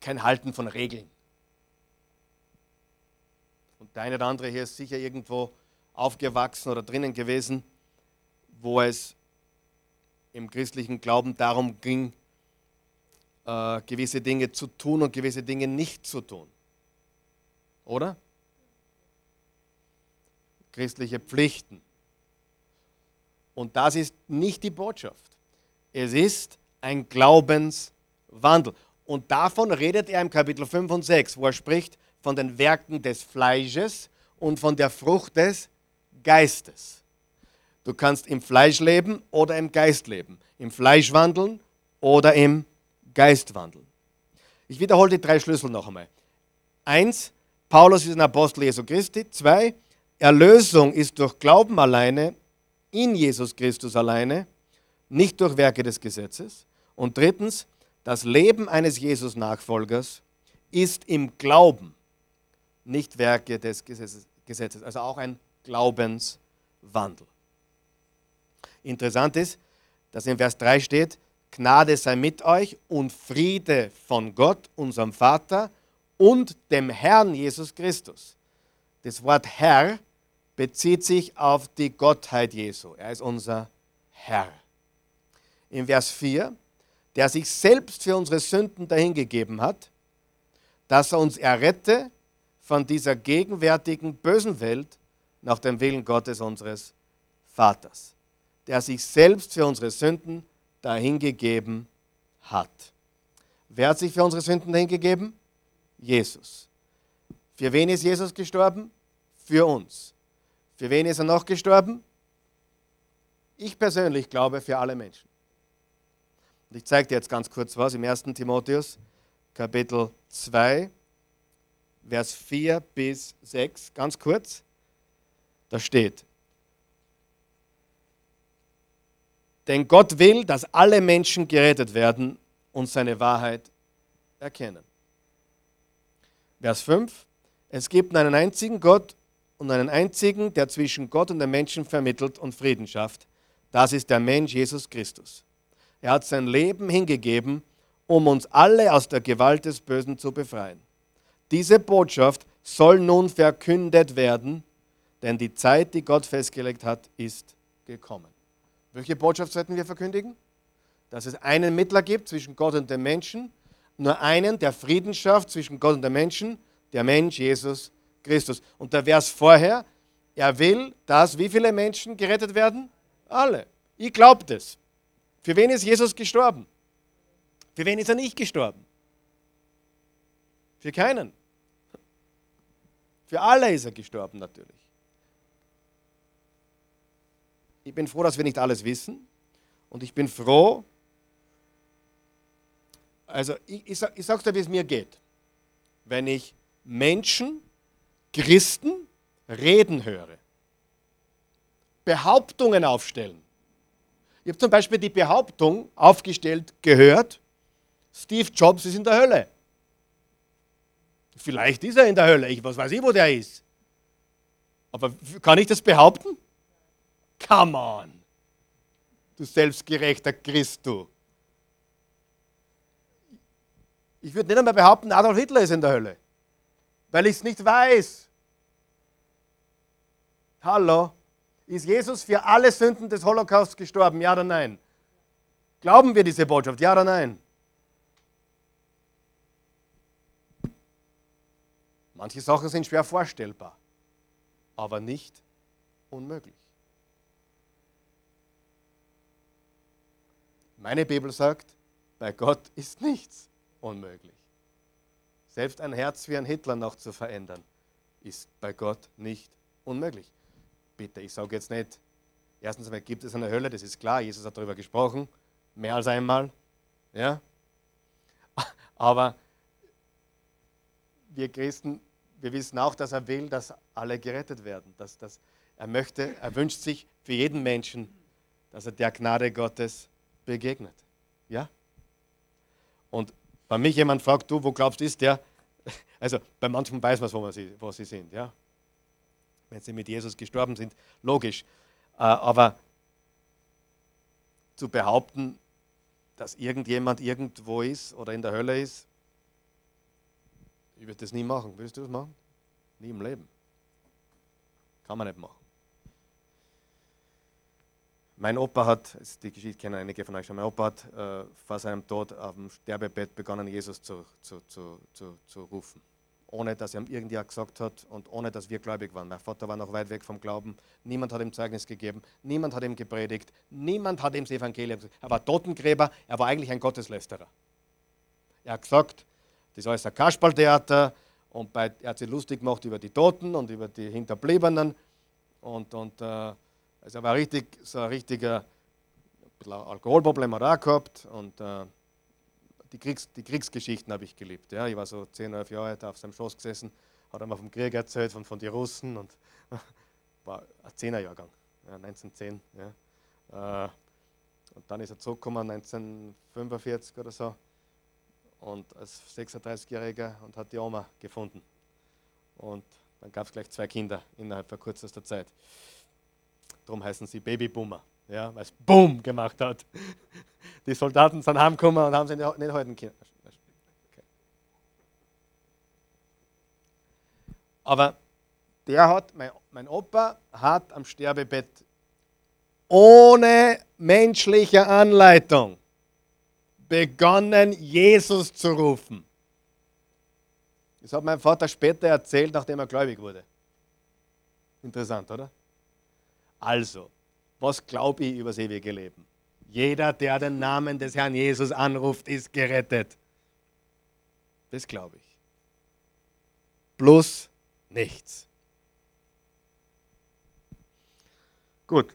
kein Halten von Regeln. Und der eine oder andere hier ist sicher irgendwo aufgewachsen oder drinnen gewesen, wo es im christlichen Glauben darum ging, äh, gewisse Dinge zu tun und gewisse Dinge nicht zu tun. Oder? Christliche Pflichten. Und das ist nicht die Botschaft. Es ist ein Glaubenswandel. Und davon redet er im Kapitel 5 und 6, wo er spricht von den Werken des Fleisches und von der Frucht des Geistes. Du kannst im Fleisch leben oder im Geist leben. Im Fleisch wandeln oder im Geist wandeln. Ich wiederhole die drei Schlüssel noch einmal. Eins, Paulus ist ein Apostel Jesu Christi. Zwei, Erlösung ist durch Glauben alleine, in Jesus Christus alleine, nicht durch Werke des Gesetzes. Und drittens, das Leben eines Jesus-Nachfolgers ist im Glauben, nicht Werke des Gesetzes. Also auch ein Glaubenswandel. Interessant ist, dass in Vers 3 steht, Gnade sei mit euch und Friede von Gott, unserem Vater und dem Herrn Jesus Christus. Das Wort Herr bezieht sich auf die Gottheit Jesu. Er ist unser Herr. In Vers 4, der sich selbst für unsere Sünden dahingegeben hat, dass er uns errette von dieser gegenwärtigen bösen Welt nach dem Willen Gottes unseres Vaters der sich selbst für unsere Sünden dahingegeben hat. Wer hat sich für unsere Sünden dahingegeben? Jesus. Für wen ist Jesus gestorben? Für uns. Für wen ist er noch gestorben? Ich persönlich glaube für alle Menschen. Und ich zeige dir jetzt ganz kurz was im 1. Timotheus, Kapitel 2, Vers 4 bis 6, ganz kurz. Da steht, Denn Gott will, dass alle Menschen gerettet werden und seine Wahrheit erkennen. Vers 5. Es gibt einen einzigen Gott und einen einzigen, der zwischen Gott und den Menschen vermittelt und Frieden schafft. Das ist der Mensch Jesus Christus. Er hat sein Leben hingegeben, um uns alle aus der Gewalt des Bösen zu befreien. Diese Botschaft soll nun verkündet werden, denn die Zeit, die Gott festgelegt hat, ist gekommen. Welche Botschaft sollten wir verkündigen? Dass es einen Mittler gibt zwischen Gott und dem Menschen, nur einen, der Frieden schafft zwischen Gott und dem Menschen, der Mensch Jesus Christus. Und der Vers vorher, er will, dass wie viele Menschen gerettet werden? Alle. Ich glaube das. Für wen ist Jesus gestorben? Für wen ist er nicht gestorben? Für keinen. Für alle ist er gestorben natürlich. Ich bin froh, dass wir nicht alles wissen. Und ich bin froh, also ich, ich, ich sage dir, wie es mir geht. Wenn ich Menschen, Christen reden höre, Behauptungen aufstellen. Ich habe zum Beispiel die Behauptung aufgestellt gehört, Steve Jobs ist in der Hölle. Vielleicht ist er in der Hölle, ich was weiß ich, wo der ist. Aber kann ich das behaupten? Come on, du selbstgerechter Christ, du. Ich würde nicht einmal behaupten, Adolf Hitler ist in der Hölle, weil ich es nicht weiß. Hallo? Ist Jesus für alle Sünden des Holocausts gestorben? Ja oder nein? Glauben wir diese Botschaft? Ja oder nein? Manche Sachen sind schwer vorstellbar, aber nicht unmöglich. Meine Bibel sagt, bei Gott ist nichts unmöglich. Selbst ein Herz wie ein Hitler noch zu verändern, ist bei Gott nicht unmöglich. Bitte, ich sage jetzt nicht, erstens einmal gibt es eine Hölle, das ist klar, Jesus hat darüber gesprochen, mehr als einmal. Ja? Aber wir Christen, wir wissen auch, dass er will, dass alle gerettet werden. Dass, dass er möchte, er wünscht sich für jeden Menschen, dass er der Gnade Gottes begegnet. Ja? Und bei mich jemand fragt, du, wo glaubst du ist der? Also bei manchen weiß man, wo, sie, wo sie sind, ja. Wenn sie mit Jesus gestorben sind, logisch. Äh, aber zu behaupten, dass irgendjemand irgendwo ist oder in der Hölle ist, ich würde das nie machen. Würdest du das machen? Nie im Leben. Kann man nicht machen. Mein Opa hat, die Geschichte kennen einige von euch schon, mein Opa hat äh, vor seinem Tod auf dem Sterbebett begonnen, Jesus zu, zu, zu, zu, zu rufen. Ohne dass er ihm irgendjemand gesagt hat und ohne dass wir gläubig waren. Mein Vater war noch weit weg vom Glauben. Niemand hat ihm Zeugnis gegeben. Niemand hat ihm gepredigt. Niemand hat ihm das Evangelium gesagt. Er war Totengräber. Er war eigentlich ein Gotteslästerer. Er hat gesagt, das ist alles ein Kasperltheater. Und bei, er hat sich lustig gemacht über die Toten und über die Hinterbliebenen. Und, und äh, also er war richtig, so ein richtiger Alkoholproblem hat er auch gehabt und äh, die, Kriegs-, die Kriegsgeschichten habe ich geliebt. Ja. Ich war so 10, 11 Jahre alt, auf seinem Schoß gesessen, hat einmal vom Krieg erzählt, von, von den Russen und war ein 10er Jahrgang, ja, 1910. Ja. Äh, und dann ist er zurückgekommen 1945 oder so und als 36-Jähriger und hat die Oma gefunden. Und dann gab es gleich zwei Kinder innerhalb von kürzester Zeit. Darum heißen sie Babyboomer, ja, weil es Boom gemacht hat. Die Soldaten sind heimgekommen und haben sie nicht halten können. Okay. Aber der hat, mein, mein Opa hat am Sterbebett ohne menschliche Anleitung begonnen, Jesus zu rufen. Das hat mein Vater später erzählt, nachdem er gläubig wurde. Interessant, oder? Also, was glaube ich über das ewige Leben? Jeder, der den Namen des Herrn Jesus anruft, ist gerettet. Das glaube ich. Plus nichts. Gut.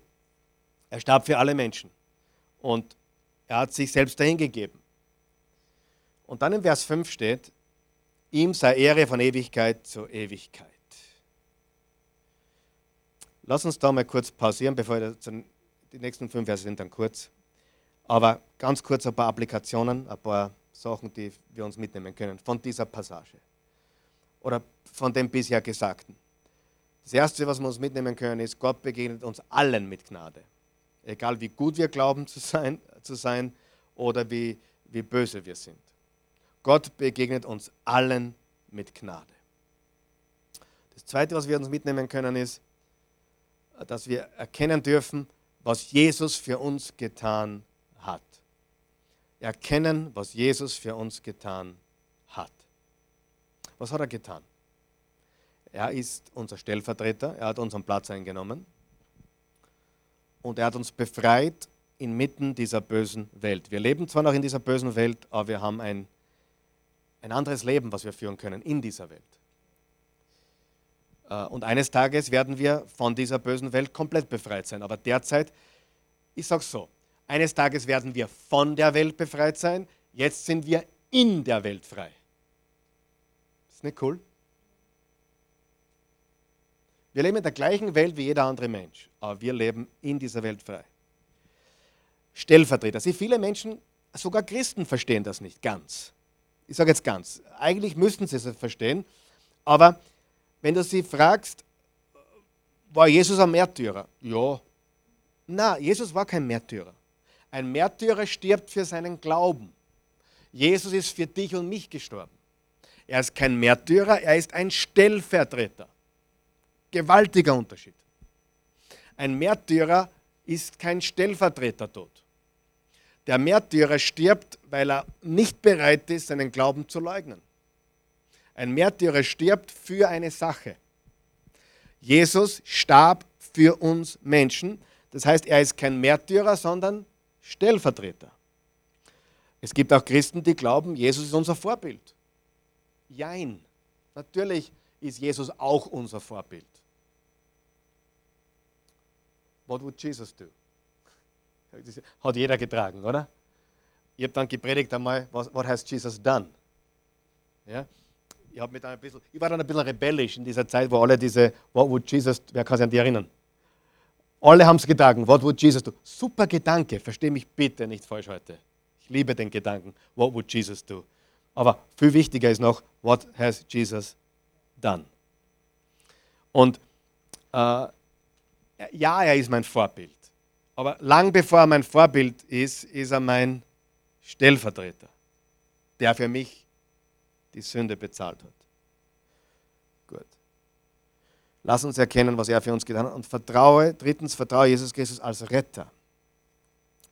Er starb für alle Menschen. Und er hat sich selbst dahingegeben. Und dann im Vers 5 steht, ihm sei Ehre von Ewigkeit zu Ewigkeit. Lass uns da mal kurz pausieren, bevor wir die nächsten fünf Verse sind dann kurz. Aber ganz kurz ein paar Applikationen, ein paar Sachen, die wir uns mitnehmen können von dieser Passage oder von dem bisher Gesagten. Das Erste, was wir uns mitnehmen können, ist, Gott begegnet uns allen mit Gnade. Egal wie gut wir glauben zu sein, zu sein oder wie, wie böse wir sind. Gott begegnet uns allen mit Gnade. Das Zweite, was wir uns mitnehmen können, ist, dass wir erkennen dürfen, was Jesus für uns getan hat. Erkennen, was Jesus für uns getan hat. Was hat er getan? Er ist unser Stellvertreter, er hat unseren Platz eingenommen und er hat uns befreit inmitten dieser bösen Welt. Wir leben zwar noch in dieser bösen Welt, aber wir haben ein, ein anderes Leben, was wir führen können in dieser Welt. Äh, und eines Tages werden wir von dieser bösen Welt komplett befreit sein. Aber derzeit, ich sage so, eines Tages werden wir von der Welt befreit sein. Jetzt sind wir in der Welt frei. Ist nicht cool? Wir leben in der gleichen Welt wie jeder andere Mensch, aber wir leben in dieser Welt frei. Stellvertreter. Sie viele Menschen, sogar Christen, verstehen das nicht ganz. Ich sage jetzt ganz. Eigentlich müssten sie es verstehen, aber wenn du sie fragst, war Jesus ein Märtyrer? Ja. Na, Jesus war kein Märtyrer. Ein Märtyrer stirbt für seinen Glauben. Jesus ist für dich und mich gestorben. Er ist kein Märtyrer, er ist ein Stellvertreter. Gewaltiger Unterschied. Ein Märtyrer ist kein Stellvertretertod. Der Märtyrer stirbt, weil er nicht bereit ist, seinen Glauben zu leugnen. Ein Märtyrer stirbt für eine Sache. Jesus starb für uns Menschen. Das heißt, er ist kein Märtyrer, sondern Stellvertreter. Es gibt auch Christen, die glauben, Jesus ist unser Vorbild. Jein. Natürlich ist Jesus auch unser Vorbild. What would Jesus do? Hat jeder getragen, oder? Ich habe dann gepredigt einmal, was what has Jesus done? Ja? ich, mit ein bisschen, ich war dann ein bisschen rebellisch in dieser Zeit, wo alle diese, what would Jesus, wer kann sich an die erinnern? Alle haben es getragen, what would Jesus do? Super Gedanke, verstehe mich bitte nicht falsch heute. Ich liebe den Gedanken, what would Jesus do? Aber viel wichtiger ist noch, what has Jesus done? Und äh, ja, er ist mein Vorbild. Aber lang bevor er mein Vorbild ist, ist er mein Stellvertreter, der für mich die Sünde bezahlt hat. Gut. Lass uns erkennen, was er für uns getan hat und vertraue, drittens, vertraue Jesus Christus als Retter.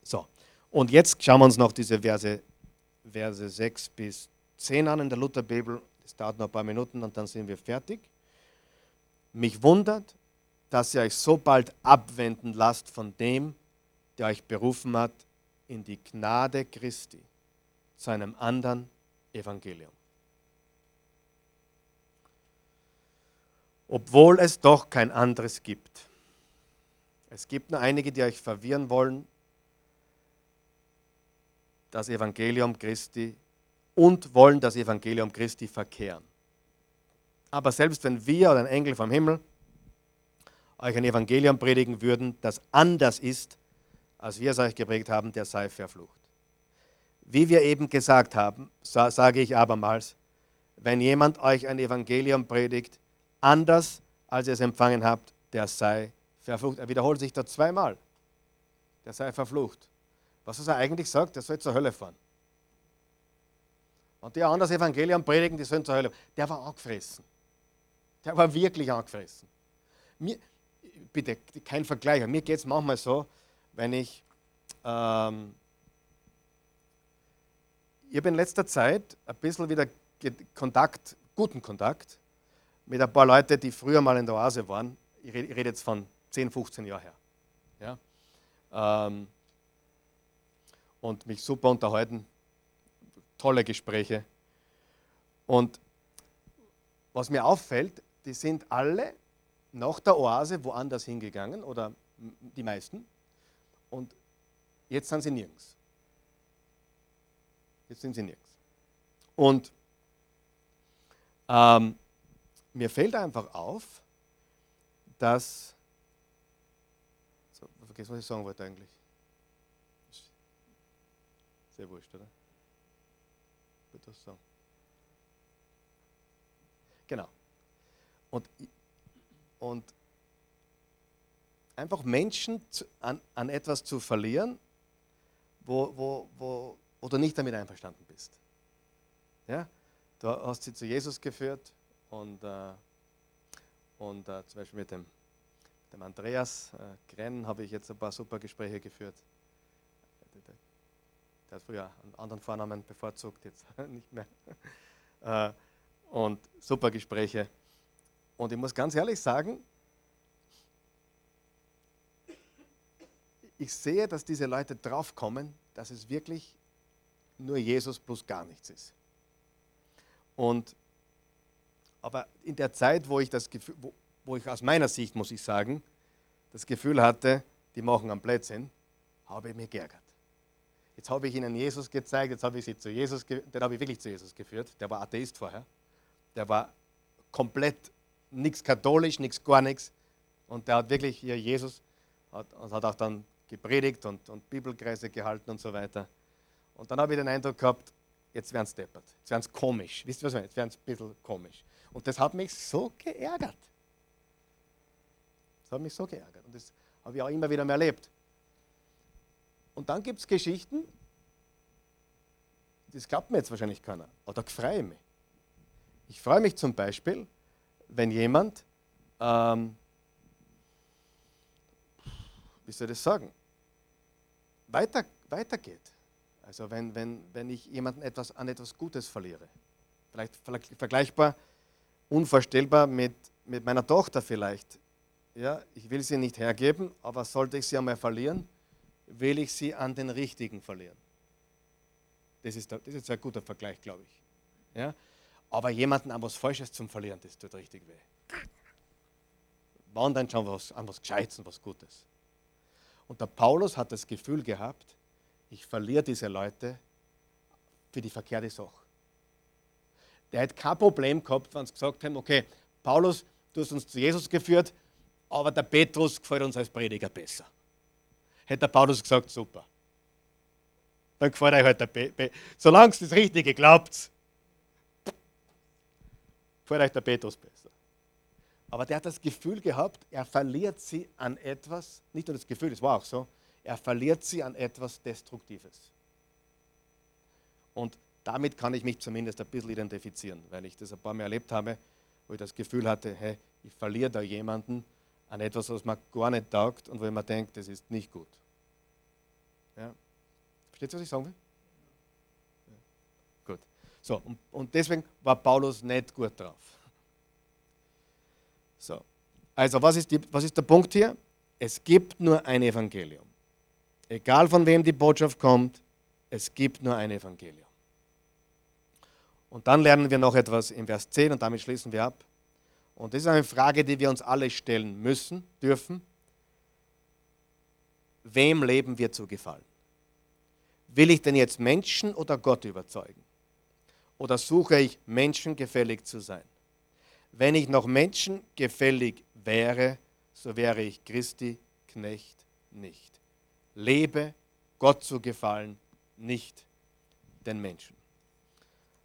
So, und jetzt schauen wir uns noch diese Verse, Verse 6 bis 10 an in der Lutherbibel. Das dauert noch ein paar Minuten und dann sind wir fertig. Mich wundert, dass ihr euch so bald abwenden lasst von dem, der euch berufen hat in die Gnade Christi zu einem anderen Evangelium. obwohl es doch kein anderes gibt. Es gibt nur einige, die euch verwirren wollen, das Evangelium Christi und wollen das Evangelium Christi verkehren. Aber selbst wenn wir oder ein Engel vom Himmel euch ein Evangelium predigen würden, das anders ist, als wir es euch geprägt haben, der sei verflucht. Wie wir eben gesagt haben, sage ich abermals, wenn jemand euch ein Evangelium predigt, anders als ihr es empfangen habt, der sei verflucht. Er wiederholt sich da zweimal. Der sei verflucht. Was er eigentlich sagt, der soll zur Hölle fahren. Und die anderen Evangelium predigen, die sollen zur Hölle. Der war angefressen. Der war wirklich angefressen. Mir, bitte, kein Vergleich. Mir geht es manchmal so, wenn ich. Ähm, ich habe in letzter Zeit ein bisschen wieder Kontakt, guten Kontakt mit ein paar Leuten, die früher mal in der Oase waren. Ich rede, rede jetzt von 10, 15 Jahren her. Ja? Ähm, und mich super unterhalten. Tolle Gespräche. Und was mir auffällt, die sind alle nach der Oase woanders hingegangen oder die meisten. Und jetzt sind sie nirgends. Jetzt sind sie nirgends. Und ähm, mir fällt einfach auf, dass. So, vergiss, was ich sagen wollte eigentlich. Sehr wurscht, oder? Wird das sagen? Genau. Und, und einfach Menschen an, an etwas zu verlieren, wo, wo, wo, wo du nicht damit einverstanden bist. Ja? Du hast sie zu Jesus geführt und, äh, und äh, zum Beispiel mit dem, dem Andreas äh, Grenn habe ich jetzt ein paar super Gespräche geführt. Der hat früher einen anderen Vornamen bevorzugt, jetzt nicht mehr. Äh, und super Gespräche. Und ich muss ganz ehrlich sagen, ich sehe, dass diese Leute draufkommen, dass es wirklich nur Jesus plus gar nichts ist. Und aber in der Zeit, wo ich das Gefühl, wo, wo ich aus meiner Sicht, muss ich sagen, das Gefühl hatte, die machen am Blödsinn, habe ich mich geärgert. Jetzt habe ich ihnen Jesus gezeigt, jetzt habe ich sie zu Jesus, den habe ich wirklich zu Jesus geführt. Der war Atheist vorher. Der war komplett nichts katholisch, nichts gar nichts. Und der hat wirklich hier Jesus, hat, hat auch dann gepredigt und, und Bibelkreise gehalten und so weiter. Und dann habe ich den Eindruck gehabt, jetzt werden sie deppert, jetzt werden sie komisch. Wisst ihr, was ich meine? Jetzt werden sie ein bisschen komisch. Und das hat mich so geärgert. Das hat mich so geärgert. Und das habe ich auch immer wieder mehr erlebt. Und dann gibt es Geschichten, das glaubt mir jetzt wahrscheinlich keiner, aber da freue ich mich. Ich freue mich zum Beispiel, wenn jemand, ähm, wie soll ich das sagen, weiter, weitergeht. Also wenn, wenn, wenn ich jemanden etwas, an etwas Gutes verliere. Vielleicht vergleichbar, unvorstellbar mit, mit meiner Tochter vielleicht. Ja, ich will sie nicht hergeben, aber sollte ich sie einmal verlieren, will ich sie an den Richtigen verlieren. Das ist, das ist ein guter Vergleich, glaube ich. Ja? Aber jemanden an was Falsches zum Verlieren, das tut richtig weh. Wann dann schon was, an was Gescheites und was Gutes. Und der Paulus hat das Gefühl gehabt, ich verliere diese Leute für die verkehrte Sache. Der hat kein Problem gehabt, wenn sie gesagt haben, okay, Paulus, du hast uns zu Jesus geführt, aber der Petrus gefällt uns als Prediger besser hätte der Paulus gesagt, super. Dann gefällt euch halt der Petrus. Solange es das Richtige glaubt, gefällt euch der Petrus besser. Aber der hat das Gefühl gehabt, er verliert sie an etwas, nicht nur das Gefühl, das war auch so, er verliert sie an etwas Destruktives. Und damit kann ich mich zumindest ein bisschen identifizieren, weil ich das ein paar Mal erlebt habe, wo ich das Gefühl hatte, hey, ich verliere da jemanden, an etwas, was man gar nicht taugt und wo man denkt, das ist nicht gut. Ja. Versteht ihr, was ich sagen will? So, und, und deswegen war Paulus nicht gut drauf. So, also was ist, die, was ist der Punkt hier? Es gibt nur ein Evangelium. Egal von wem die Botschaft kommt, es gibt nur ein Evangelium. Und dann lernen wir noch etwas in Vers 10 und damit schließen wir ab. Und das ist eine Frage, die wir uns alle stellen müssen, dürfen. Wem leben wir zu gefallen? Will ich denn jetzt Menschen oder Gott überzeugen? Oder suche ich menschengefällig zu sein? Wenn ich noch menschengefällig wäre, so wäre ich Christi Knecht nicht. Lebe Gott zu gefallen, nicht den Menschen.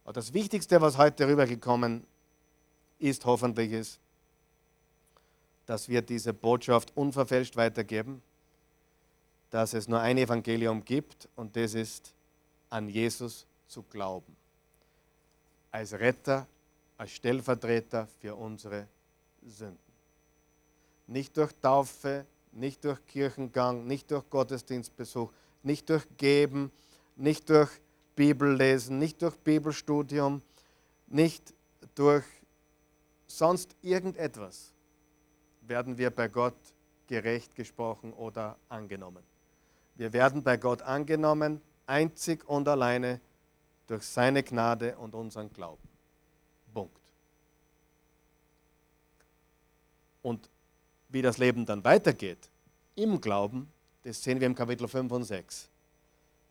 Aber das Wichtigste, was heute rübergekommen ist hoffentlich ist, dass wir diese Botschaft unverfälscht weitergeben, dass es nur ein Evangelium gibt und das ist an Jesus zu glauben. Als Retter, als Stellvertreter für unsere Sünden. Nicht durch Taufe, nicht durch Kirchengang, nicht durch Gottesdienstbesuch, nicht durch Geben, nicht durch Bibellesen, nicht durch Bibelstudium, nicht durch sonst irgendetwas werden wir bei Gott gerecht gesprochen oder angenommen. Wir werden bei Gott angenommen, einzig und alleine durch seine Gnade und unseren Glauben. Punkt. Und wie das Leben dann weitergeht, im Glauben, das sehen wir im Kapitel 5 und 6.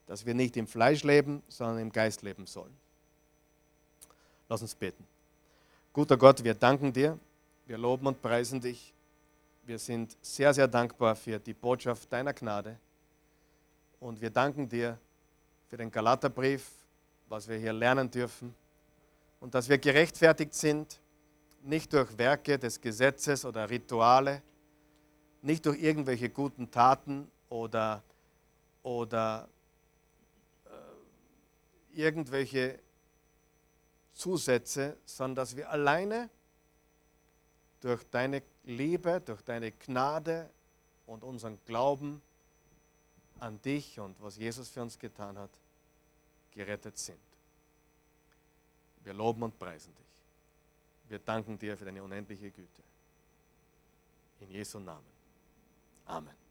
Dass wir nicht im Fleisch leben, sondern im Geist leben sollen. Lass uns beten. Guter Gott, wir danken dir, wir loben und preisen dich. Wir sind sehr, sehr dankbar für die Botschaft deiner Gnade. Und wir danken dir für den Galaterbrief, was wir hier lernen dürfen. Und dass wir gerechtfertigt sind, nicht durch Werke des Gesetzes oder Rituale, nicht durch irgendwelche guten Taten oder, oder irgendwelche Zusätze, sondern dass wir alleine durch deine Liebe, durch deine Gnade und unseren Glauben an dich und was Jesus für uns getan hat, gerettet sind. Wir loben und preisen dich. Wir danken dir für deine unendliche Güte. In Jesu Namen. Amen.